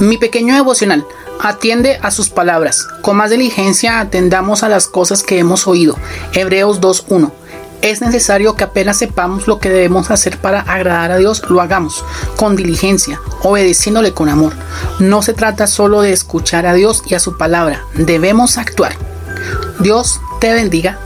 Mi pequeño devocional. Atiende a sus palabras. Con más diligencia atendamos a las cosas que hemos oído. Hebreos 2.1. Es necesario que apenas sepamos lo que debemos hacer para agradar a Dios, lo hagamos con diligencia, obedeciéndole con amor. No se trata solo de escuchar a Dios y a su palabra, debemos actuar. Dios te bendiga.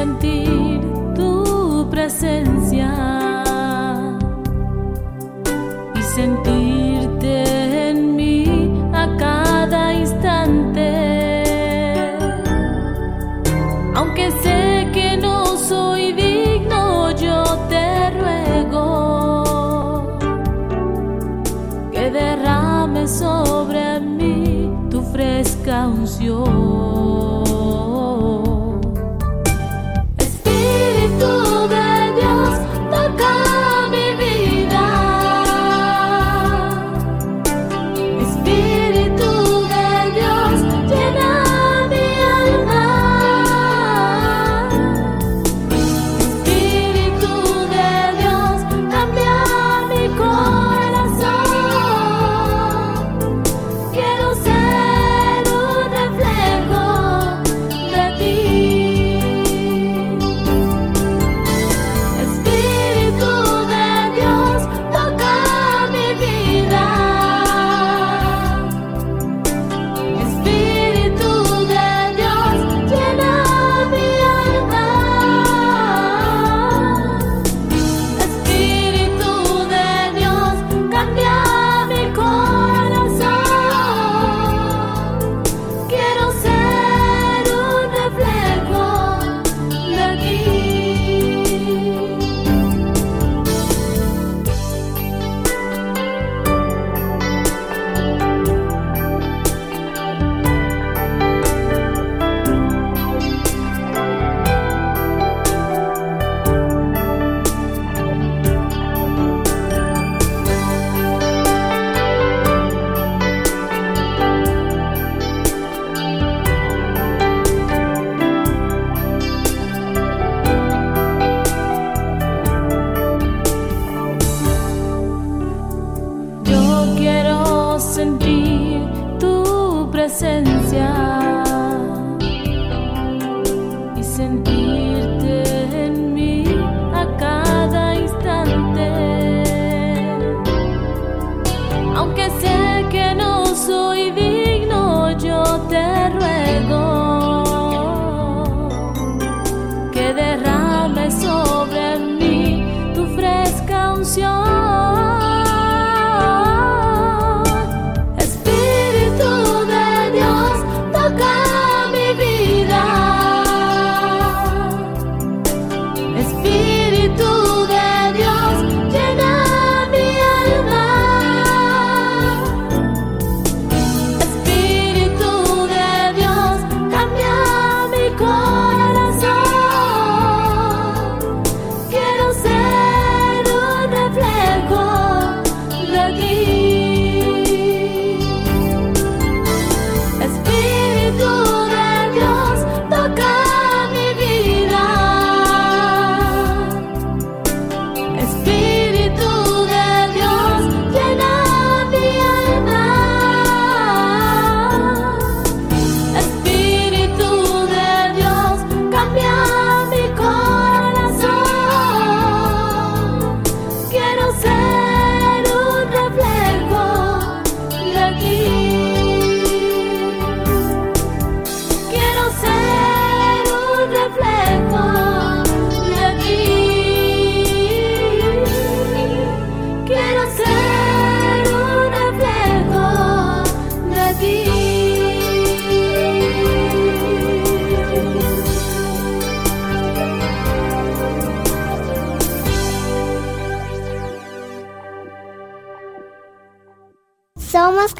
Sentir tu presencia y sentirte en mí a cada instante. Aunque sé que no soy digno, yo te ruego que derrame sobre mí tu fresca unción.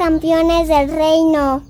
Campeones del reino.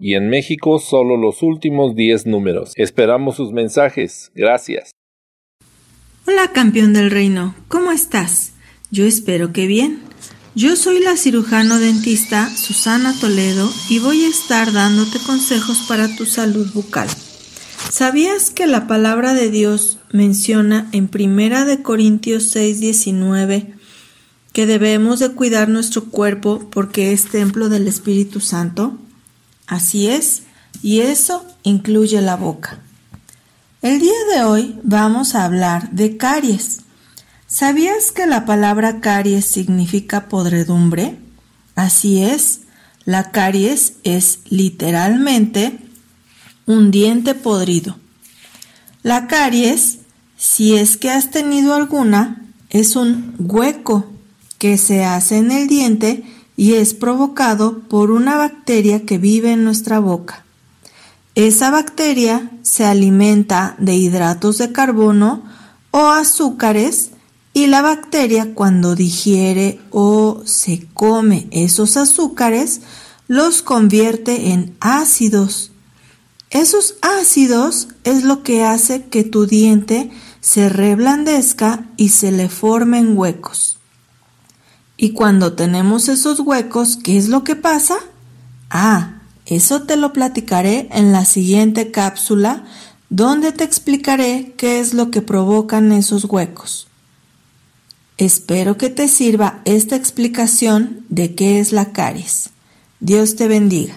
y en México solo los últimos 10 números. Esperamos sus mensajes. Gracias. Hola campeón del reino, ¿cómo estás? Yo espero que bien. Yo soy la cirujano dentista Susana Toledo y voy a estar dándote consejos para tu salud bucal. ¿Sabías que la palabra de Dios menciona en Primera de Corintios 6:19 que debemos de cuidar nuestro cuerpo porque es templo del Espíritu Santo? Así es, y eso incluye la boca. El día de hoy vamos a hablar de caries. ¿Sabías que la palabra caries significa podredumbre? Así es, la caries es literalmente un diente podrido. La caries, si es que has tenido alguna, es un hueco que se hace en el diente y es provocado por una bacteria que vive en nuestra boca. Esa bacteria se alimenta de hidratos de carbono o azúcares y la bacteria cuando digiere o se come esos azúcares los convierte en ácidos. Esos ácidos es lo que hace que tu diente se reblandezca y se le formen huecos. Y cuando tenemos esos huecos, ¿qué es lo que pasa? Ah, eso te lo platicaré en la siguiente cápsula donde te explicaré qué es lo que provocan esos huecos. Espero que te sirva esta explicación de qué es la caries. Dios te bendiga.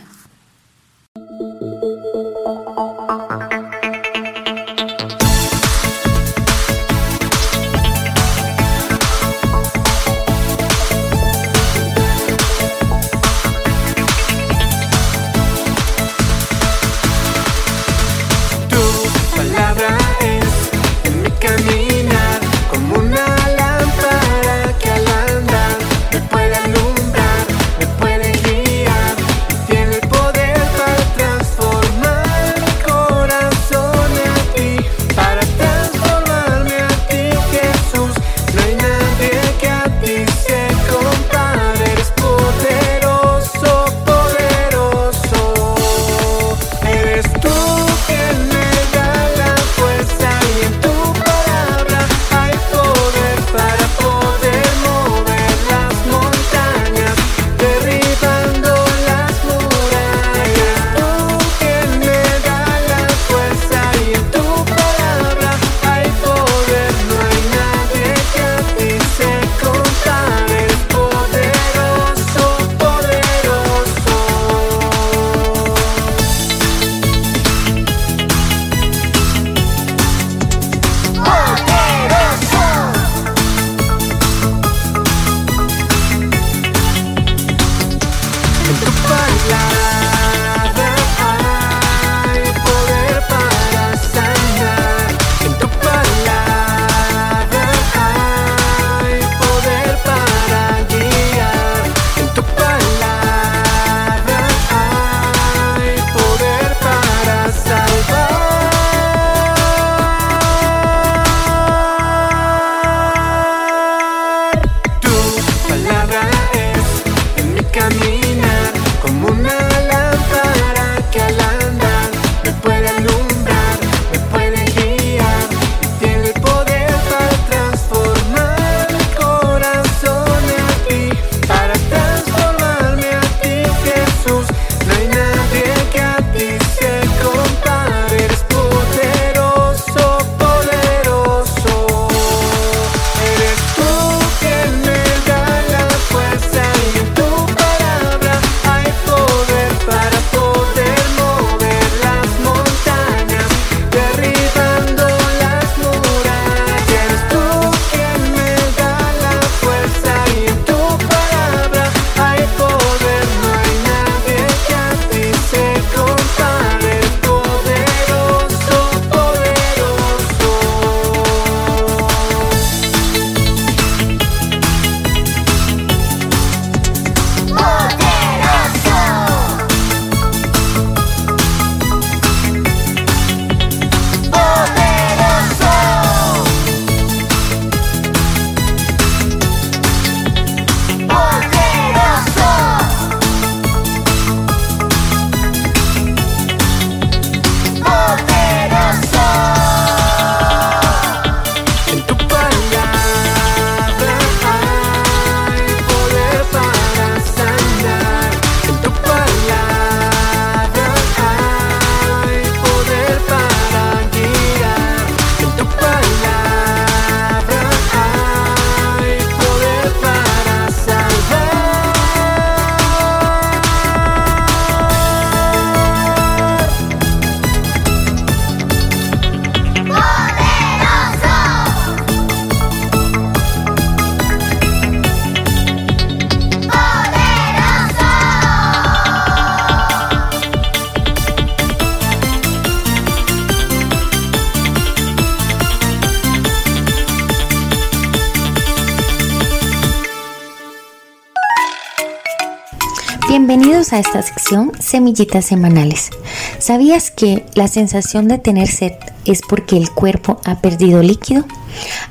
A esta sección Semillitas Semanales. ¿Sabías que la sensación de tener sed es porque el cuerpo ha perdido líquido?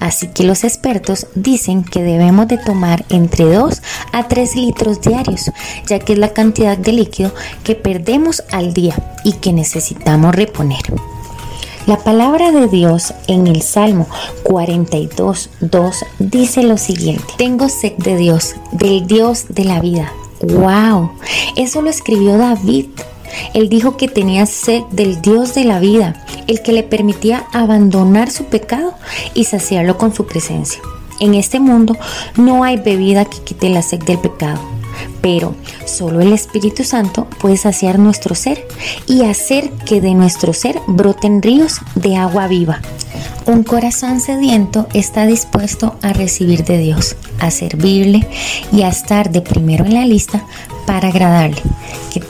Así que los expertos dicen que debemos de tomar entre 2 a 3 litros diarios, ya que es la cantidad de líquido que perdemos al día y que necesitamos reponer. La palabra de Dios en el Salmo 42, 2 dice lo siguiente, tengo sed de Dios, del Dios de la vida. ¡Wow! Eso lo escribió David. Él dijo que tenía sed del Dios de la vida, el que le permitía abandonar su pecado y saciarlo con su presencia. En este mundo no hay bebida que quite la sed del pecado, pero solo el Espíritu Santo puede saciar nuestro ser y hacer que de nuestro ser broten ríos de agua viva. Un corazón sediento está dispuesto a recibir de Dios, a servirle y a estar de primero en la lista para agradarle. Que-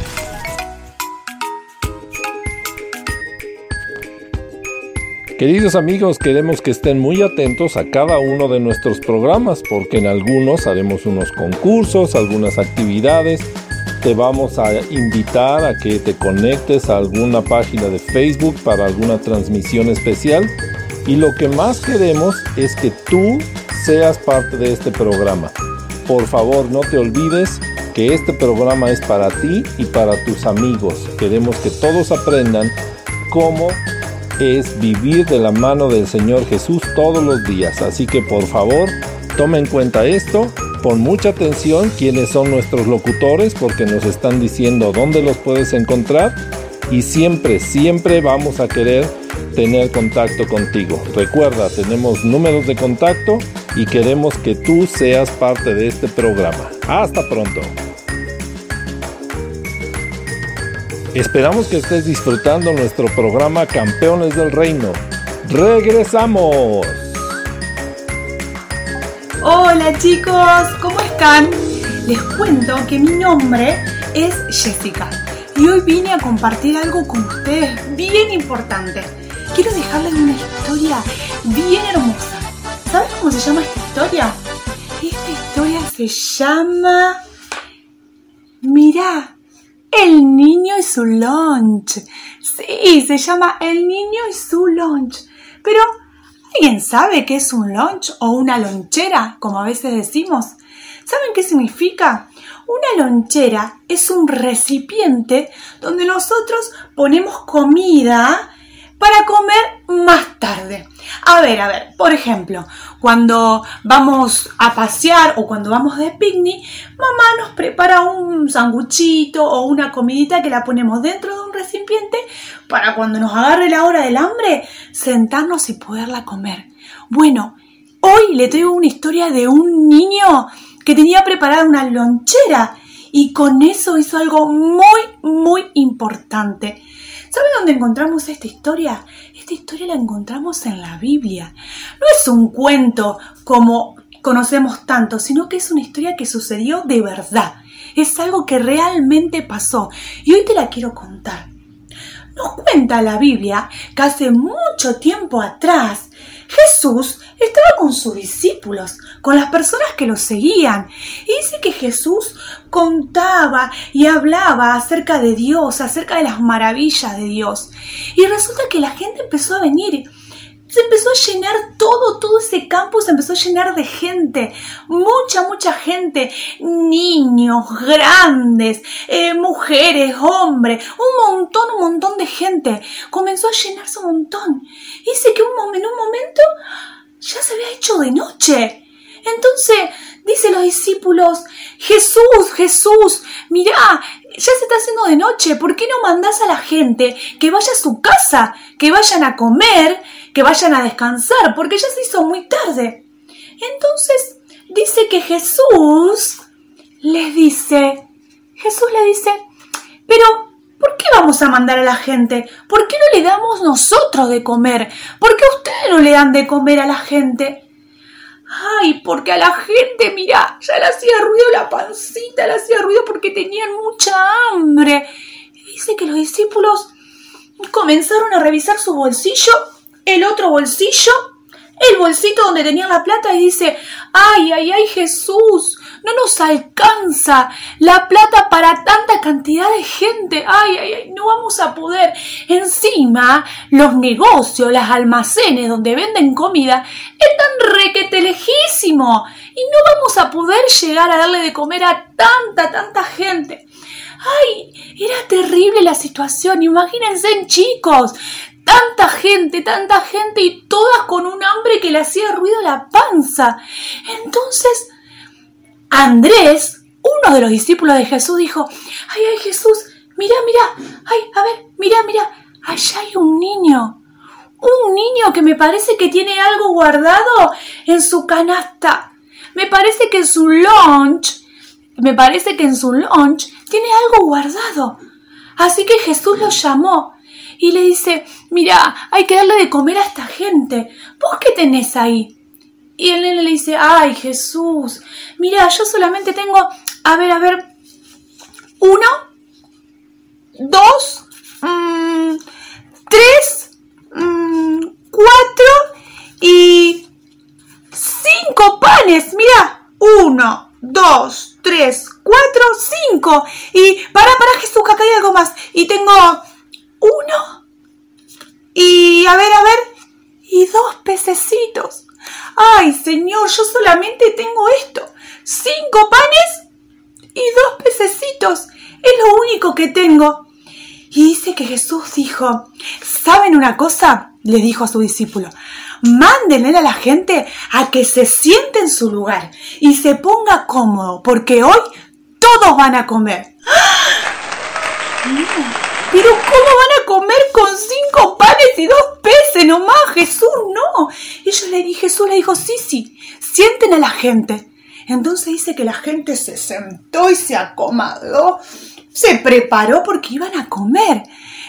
Queridos amigos, queremos que estén muy atentos a cada uno de nuestros programas porque en algunos haremos unos concursos, algunas actividades. Te vamos a invitar a que te conectes a alguna página de Facebook para alguna transmisión especial. Y lo que más queremos es que tú seas parte de este programa. Por favor, no te olvides que este programa es para ti y para tus amigos. Queremos que todos aprendan cómo es vivir de la mano del Señor Jesús todos los días. Así que por favor, toma en cuenta esto, pon mucha atención quiénes son nuestros locutores porque nos están diciendo dónde los puedes encontrar y siempre, siempre vamos a querer tener contacto contigo. Recuerda, tenemos números de contacto y queremos que tú seas parte de este programa. Hasta pronto. Esperamos que estés disfrutando nuestro programa Campeones del Reino. ¡Regresamos! Hola chicos, ¿cómo están? Les cuento que mi nombre es Jessica y hoy vine a compartir algo con ustedes bien importante. Quiero dejarles una historia bien hermosa. ¿Saben cómo se llama esta historia? Esta historia se llama... Mirá, el niño y su lunch. Sí, se llama El niño y su lunch. Pero, ¿alguien sabe qué es un lunch o una lonchera, como a veces decimos? ¿Saben qué significa? Una lonchera es un recipiente donde nosotros ponemos comida para comer más tarde. A ver, a ver, por ejemplo, cuando vamos a pasear o cuando vamos de picnic, mamá nos prepara un sanguchito o una comidita que la ponemos dentro de un recipiente para cuando nos agarre la hora del hambre, sentarnos y poderla comer. Bueno, hoy le traigo una historia de un niño que tenía preparada una lonchera y con eso hizo algo muy, muy importante. ¿Sabe dónde encontramos esta historia? Esta historia la encontramos en la Biblia. No es un cuento como conocemos tanto, sino que es una historia que sucedió de verdad. Es algo que realmente pasó y hoy te la quiero contar. Nos cuenta la Biblia que hace mucho tiempo atrás Jesús estaba con sus discípulos, con las personas que lo seguían. Y dice que Jesús contaba y hablaba acerca de Dios, acerca de las maravillas de Dios. Y resulta que la gente empezó a venir. Se empezó a llenar todo, todo ese campo se empezó a llenar de gente, mucha, mucha gente, niños, grandes, eh, mujeres, hombres, un montón, un montón de gente. Comenzó a llenarse un montón. Dice que un, en un momento ya se había hecho de noche. Entonces, dice los discípulos, Jesús, Jesús, mirá, ya se está haciendo de noche, ¿por qué no mandás a la gente que vaya a su casa, que vayan a comer, que vayan a descansar, porque ya se hizo muy tarde? Entonces, dice que Jesús les dice, Jesús le dice, pero ¿por qué vamos a mandar a la gente? ¿Por qué no le damos nosotros de comer? ¿Por qué ustedes no le dan de comer a la gente? Ay, porque a la gente, mira, ya le hacía ruido la pancita, le hacía ruido porque tenían mucha hambre. Y dice que los discípulos comenzaron a revisar su bolsillo, el otro bolsillo, el bolsito donde tenían la plata y dice, ay, ay, ay, Jesús, no nos alcanza la plata para tanta cantidad de gente. Ay, ay, ay, no vamos a poder. Encima, los negocios, las almacenes donde venden comida están requete lejísimo y no vamos a poder llegar a darle de comer a tanta, tanta gente. Ay, era terrible la situación. Imagínense, chicos, tanta gente, tanta gente y todas con un hambre que le hacía ruido la panza. Entonces, Andrés, uno de los discípulos de Jesús, dijo, ay, ay, Jesús, mira, mira, ay, a ver, mira, mira, allá hay un niño. Un niño que me parece que tiene algo guardado en su canasta. Me parece que en su lunch, me parece que en su lunch tiene algo guardado. Así que Jesús lo llamó y le dice, mira, hay que darle de comer a esta gente. ¿Vos qué tenés ahí? Y el nene le dice, ay Jesús, mira, yo solamente tengo, a ver, a ver, uno, dos, mm, tres, mm, cuatro y cinco panes, mira, uno, dos, tres, cuatro, cinco. Y para, para Jesús, acá hay algo más. Y tengo uno. Y a ver, a ver. Y dos pececitos. Ay, Señor, yo solamente tengo esto. Cinco panes y dos pececitos. Es lo único que tengo. Y dice que Jesús dijo, ¿saben una cosa? Le dijo a su discípulo, mándenle a la gente a que se siente en su lugar y se ponga cómodo, porque hoy todos van a comer. Pero ¿cómo van a comer con cinco panes y dos peces nomás? Jesús, no. Y yo le dije, Jesús le dijo, sí, sí, sienten a la gente. Entonces dice que la gente se sentó y se acomodó, se preparó porque iban a comer.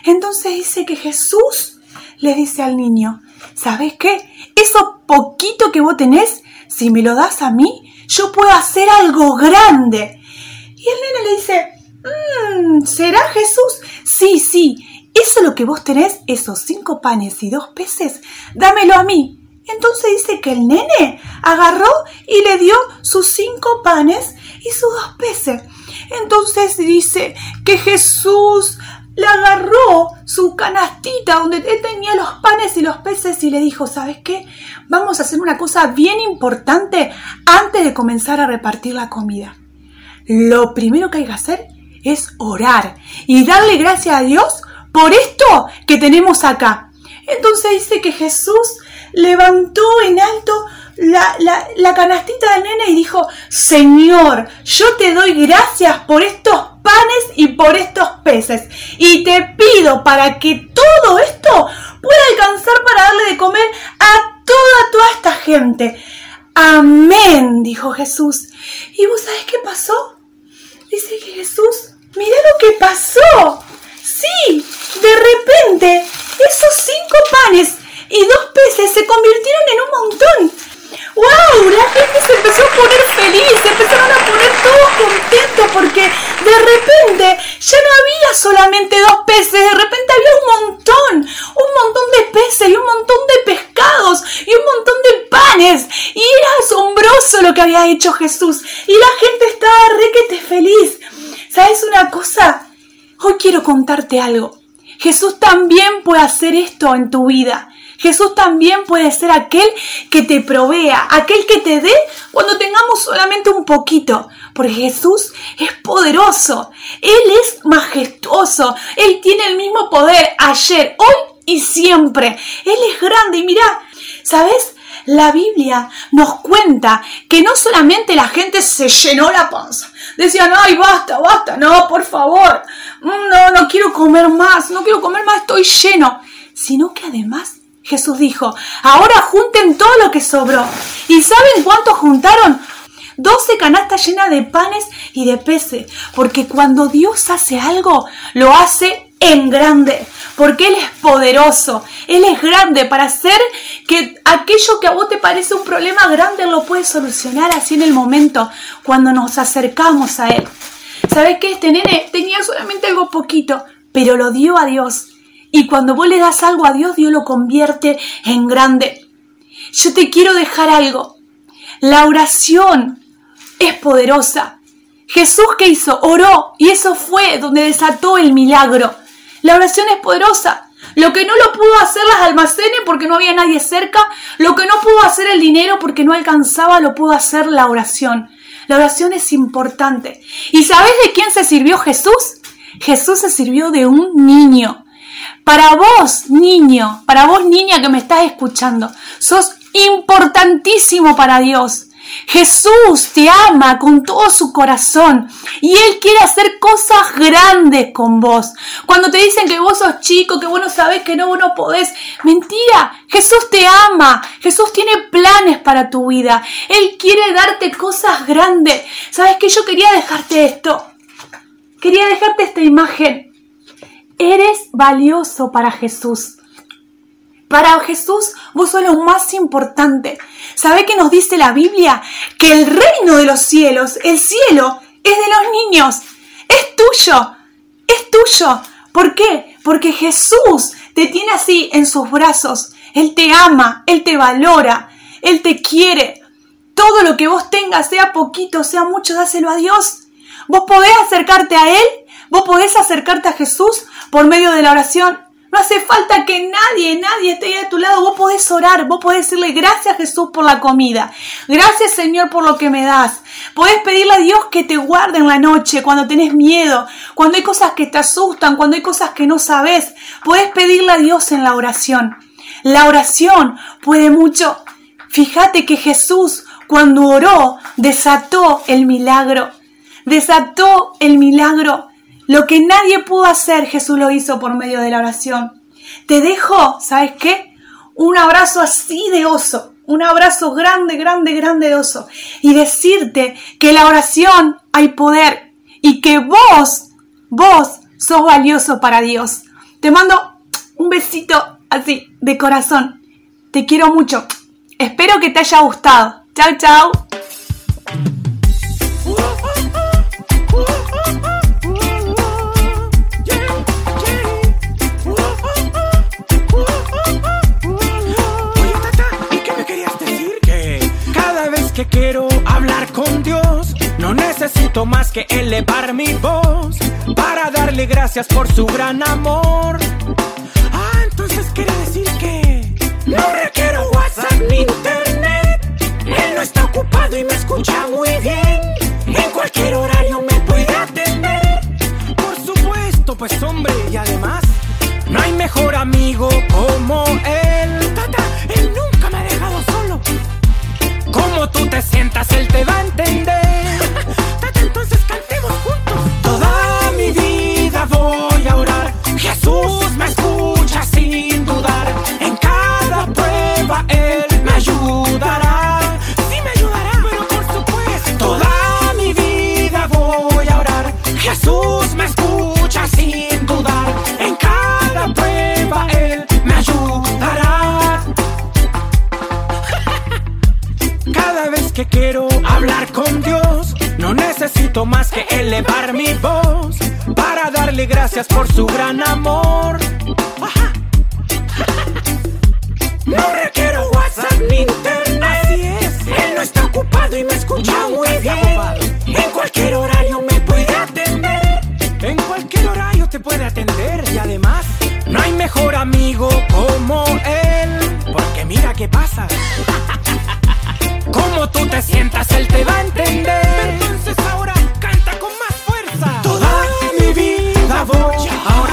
Entonces dice que Jesús le dice al niño, ¿sabes qué? Eso poquito que vos tenés, si me lo das a mí, yo puedo hacer algo grande. Y el nene le dice, mmm, ¿será Jesús? Sí, sí, eso lo que vos tenés, esos cinco panes y dos peces, dámelo a mí. Entonces dice que el nene agarró y le dio sus cinco panes y sus dos peces. Entonces dice que Jesús le agarró su canastita donde tenía los panes y los peces y le dijo, ¿sabes qué? Vamos a hacer una cosa bien importante antes de comenzar a repartir la comida. Lo primero que hay que hacer es orar y darle gracias a Dios por esto que tenemos acá. Entonces dice que Jesús levantó en alto la, la, canastita del nene y dijo, Señor, yo te doy gracias por estos panes y por estos peces. Y te pido para que todo esto pueda alcanzar para darle de comer a toda, toda esta gente. Amén, dijo Jesús. ¿Y vos sabés qué pasó? Dice Jesús, mira lo que pasó. Sí, de repente, esos cinco panes y dos peces se convirtieron en un montón. ¡Wow! La gente se empezó a poner feliz, se empezaron a poner todos contentos porque de repente ya no había solamente dos peces, de repente había un montón, un montón de peces y un montón de pescados y un montón de panes. Y era asombroso lo que había hecho Jesús. Y la gente estaba requete feliz. ¿Sabes una cosa? Hoy quiero contarte algo. Jesús también puede hacer esto en tu vida. Jesús también puede ser aquel que te provea, aquel que te dé cuando tengamos solamente un poquito. Porque Jesús es poderoso, Él es majestuoso, Él tiene el mismo poder ayer, hoy y siempre. Él es grande y mira, ¿sabes? La Biblia nos cuenta que no solamente la gente se llenó la panza, decían, ay, basta, basta, no, por favor, no, no quiero comer más, no quiero comer más, estoy lleno, sino que además Jesús dijo, ahora junten todo lo que sobró. ¿Y saben cuánto juntaron? Doce canastas llenas de panes y de peces, porque cuando Dios hace algo, lo hace en grande, porque Él es poderoso, Él es grande para hacer que aquello que a vos te parece un problema grande lo puede solucionar así en el momento, cuando nos acercamos a Él. ¿Sabes qué? Este nene tenía solamente algo poquito, pero lo dio a Dios y cuando vos le das algo a Dios, Dios lo convierte en grande. Yo te quiero dejar algo. La oración es poderosa. Jesús que hizo, oró y eso fue donde desató el milagro. La oración es poderosa. Lo que no lo pudo hacer las almacenes porque no había nadie cerca, lo que no pudo hacer el dinero porque no alcanzaba, lo pudo hacer la oración. La oración es importante. ¿Y sabes de quién se sirvió Jesús? Jesús se sirvió de un niño. Para vos, niño, para vos, niña que me estás escuchando, sos importantísimo para Dios. Jesús te ama con todo su corazón y Él quiere hacer cosas grandes con vos. Cuando te dicen que vos sos chico, que vos no sabés, que no, vos no podés, mentira, Jesús te ama, Jesús tiene planes para tu vida, Él quiere darte cosas grandes. ¿Sabes que Yo quería dejarte esto, quería dejarte esta imagen. Eres valioso para Jesús. Para Jesús, vos sos lo más importante. ¿Sabe qué nos dice la Biblia? Que el reino de los cielos, el cielo, es de los niños. Es tuyo. Es tuyo. ¿Por qué? Porque Jesús te tiene así en sus brazos. Él te ama, Él te valora, Él te quiere. Todo lo que vos tengas, sea poquito, sea mucho, dáselo a Dios. Vos podés acercarte a Él, vos podés acercarte a Jesús por medio de la oración. No hace falta que nadie, nadie esté a tu lado. Vos podés orar, vos podés decirle gracias Jesús por la comida. Gracias Señor por lo que me das. Podés pedirle a Dios que te guarde en la noche cuando tenés miedo, cuando hay cosas que te asustan, cuando hay cosas que no sabes. Podés pedirle a Dios en la oración. La oración puede mucho. Fíjate que Jesús cuando oró desató el milagro. Desató el milagro. Lo que nadie pudo hacer, Jesús lo hizo por medio de la oración. Te dejo, ¿sabes qué? Un abrazo así de oso, un abrazo grande, grande, grande de oso. Y decirte que la oración hay poder y que vos, vos sos valioso para Dios. Te mando un besito así, de corazón. Te quiero mucho. Espero que te haya gustado. Chao, chao. Quiero hablar con Dios, no necesito más que elevar mi voz para darle gracias por su gran amor. Vida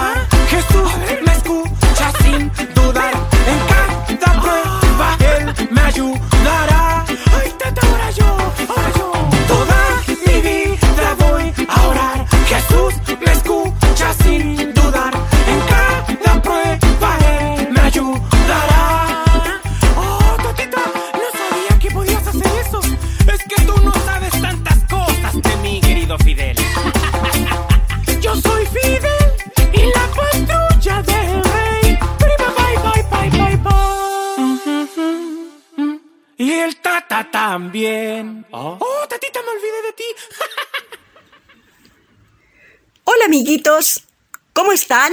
¿cómo están?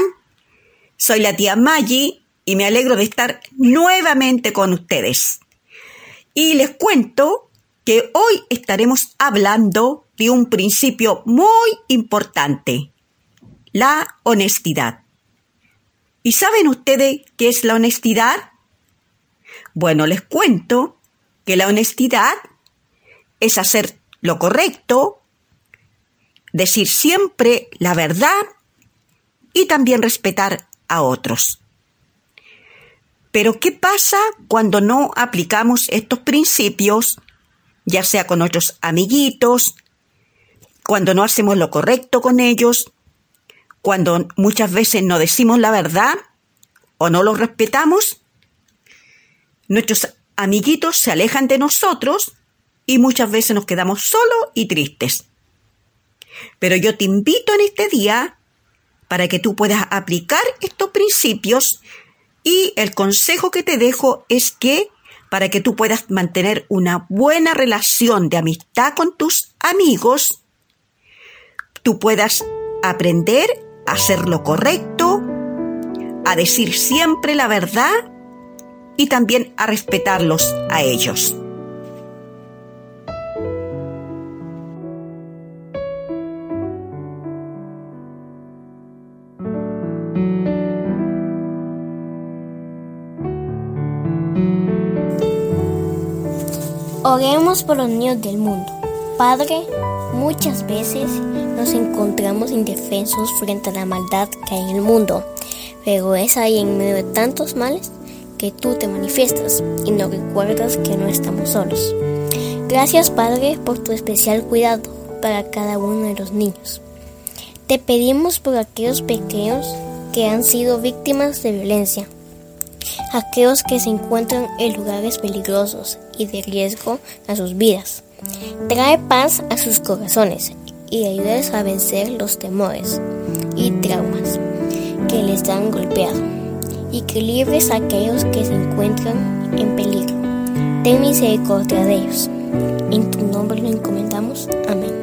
Soy la tía Maggie y me alegro de estar nuevamente con ustedes. Y les cuento que hoy estaremos hablando de un principio muy importante, la honestidad. ¿Y saben ustedes qué es la honestidad? Bueno, les cuento que la honestidad es hacer lo correcto, decir siempre la verdad y también respetar a otros. Pero ¿qué pasa cuando no aplicamos estos principios, ya sea con nuestros amiguitos, cuando no hacemos lo correcto con ellos, cuando muchas veces no decimos la verdad o no los respetamos? Nuestros amiguitos se alejan de nosotros y muchas veces nos quedamos solos y tristes. Pero yo te invito en este día para que tú puedas aplicar estos principios y el consejo que te dejo es que para que tú puedas mantener una buena relación de amistad con tus amigos, tú puedas aprender a hacer lo correcto, a decir siempre la verdad y también a respetarlos a ellos. Oremos por los niños del mundo. Padre, muchas veces nos encontramos indefensos frente a la maldad que hay en el mundo, pero es ahí en medio de tantos males que tú te manifiestas y nos recuerdas que no estamos solos. Gracias Padre por tu especial cuidado para cada uno de los niños. Te pedimos por aquellos pequeños que han sido víctimas de violencia, aquellos que se encuentran en lugares peligrosos y de riesgo a sus vidas. Trae paz a sus corazones y ayúdales a vencer los temores y traumas que les han golpeado y que libres a aquellos que se encuentran en peligro. Ten misericordia de ellos. En tu nombre lo encomendamos. Amén.